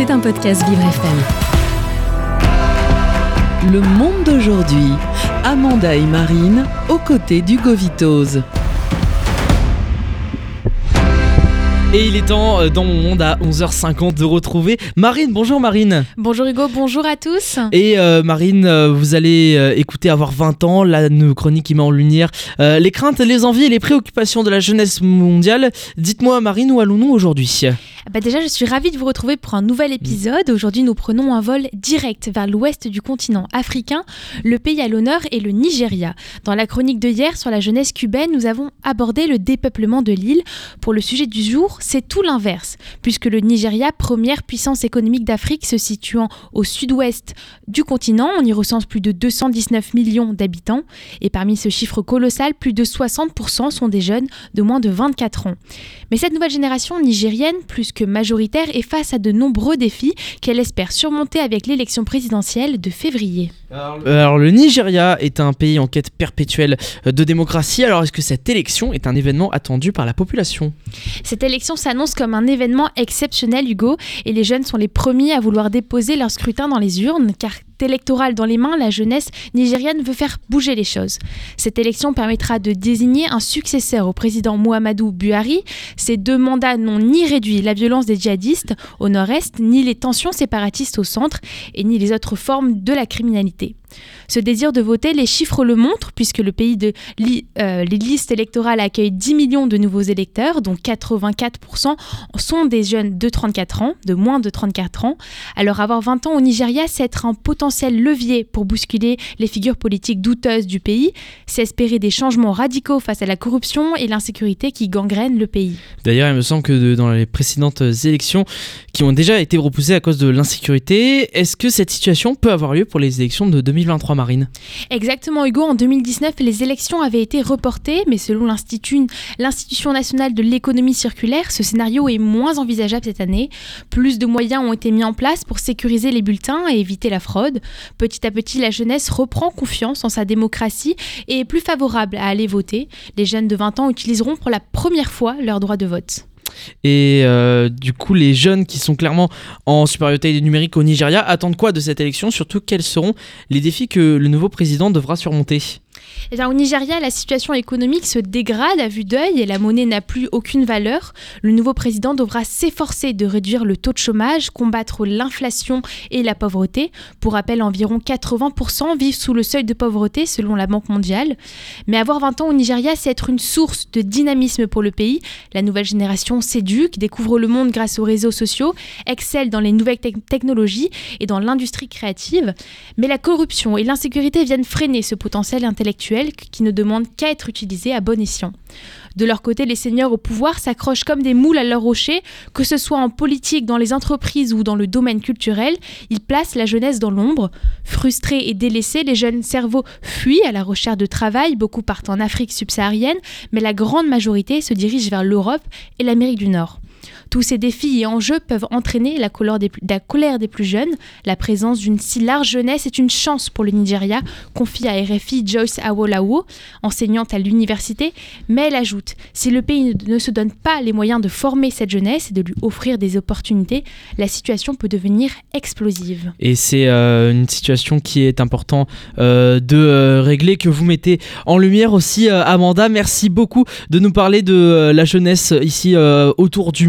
C'est un podcast Vivre FM. Le monde d'aujourd'hui. Amanda et Marine aux côtés du Govitose. Et il est temps euh, dans mon monde à 11h50 de retrouver Marine. Bonjour Marine. Bonjour Hugo, bonjour à tous. Et euh, Marine, euh, vous allez euh, écouter Avoir 20 ans, la chronique qui met en lumière les craintes, les envies et les préoccupations de la jeunesse mondiale. Dites-moi Marine, où allons-nous aujourd'hui? Bah déjà, je suis ravie de vous retrouver pour un nouvel épisode. Aujourd'hui, nous prenons un vol direct vers l'ouest du continent africain. Le pays à l'honneur est le Nigeria. Dans la chronique de hier sur la jeunesse cubaine, nous avons abordé le dépeuplement de l'île. Pour le sujet du jour, c'est tout l'inverse, puisque le Nigeria, première puissance économique d'Afrique se situant au sud-ouest du continent, on y recense plus de 219 millions d'habitants. Et parmi ce chiffre colossal, plus de 60% sont des jeunes de moins de 24 ans. Mais cette nouvelle génération nigérienne, plus que majoritaire, est face à de nombreux défis qu'elle espère surmonter avec l'élection présidentielle de février. Alors le Nigeria est un pays en quête perpétuelle de démocratie. Alors est-ce que cette élection est un événement attendu par la population? Cette élection s'annonce comme un événement exceptionnel, Hugo, et les jeunes sont les premiers à vouloir déposer leur scrutin dans les urnes, car électorale dans les mains, la jeunesse nigériane veut faire bouger les choses. Cette élection permettra de désigner un successeur au président Muhammadu Buhari. Ces deux mandats n'ont ni réduit la violence des djihadistes au nord-est, ni les tensions séparatistes au centre, et ni les autres formes de la criminalité. Ce désir de voter, les chiffres le montrent, puisque le pays de li- euh, les listes électorales accueille 10 millions de nouveaux électeurs, dont 84% sont des jeunes de 34 ans, de moins de 34 ans. Alors avoir 20 ans au Nigeria, c'est être un potentiel levier pour bousculer les figures politiques douteuses du pays, c'est espérer des changements radicaux face à la corruption et l'insécurité qui gangrènent le pays. D'ailleurs, il me semble que dans les précédentes élections qui ont déjà été repoussées à cause de l'insécurité, est-ce que cette situation peut avoir lieu pour les élections de 2023 Marine Exactement Hugo, en 2019 les élections avaient été reportées, mais selon l'Institut- l'Institution nationale de l'économie circulaire, ce scénario est moins envisageable cette année. Plus de moyens ont été mis en place pour sécuriser les bulletins et éviter la fraude. Petit à petit, la jeunesse reprend confiance en sa démocratie et est plus favorable à aller voter. Les jeunes de 20 ans utiliseront pour la première fois leur droit de vote. Et euh, du coup, les jeunes qui sont clairement en supériorité numérique au Nigeria attendent quoi de cette élection? Surtout, quels seront les défis que le nouveau président devra surmonter? Eh bien, au Nigeria, la situation économique se dégrade à vue d'œil et la monnaie n'a plus aucune valeur. Le nouveau président devra s'efforcer de réduire le taux de chômage, combattre l'inflation et la pauvreté. Pour rappel, environ 80% vivent sous le seuil de pauvreté selon la Banque mondiale. Mais avoir 20 ans au Nigeria, c'est être une source de dynamisme pour le pays. La nouvelle génération s'éduque, découvre le monde grâce aux réseaux sociaux, excelle dans les nouvelles tec- technologies et dans l'industrie créative. Mais la corruption et l'insécurité viennent freiner ce potentiel intellectuel qui ne demande qu'à être utilisé à bon escient. De leur côté, les seigneurs au pouvoir s'accrochent comme des moules à leur rocher, que ce soit en politique, dans les entreprises ou dans le domaine culturel, ils placent la jeunesse dans l'ombre. Frustrés et délaissés, les jeunes cerveaux fuient à la recherche de travail, beaucoup partent en Afrique subsaharienne, mais la grande majorité se dirige vers l'Europe et l'Amérique du Nord. Tous ces défis et enjeux peuvent entraîner la colère, des plus, jeunes. La présence d'une si large jeunesse est une chance pour le Nigeria, confie à RFI Joyce Awolawo, enseignante à l'université, mais elle ajoute si le pays ne, se donne pas les moyens de former cette jeunesse et de lui offrir des opportunités, la situation peut devenir explosive. Et c'est euh, une situation qui est important euh, de euh, régler, que vous mettez en lumière aussi, Amanda. Merci beaucoup de nous parler de la jeunesse ici autour du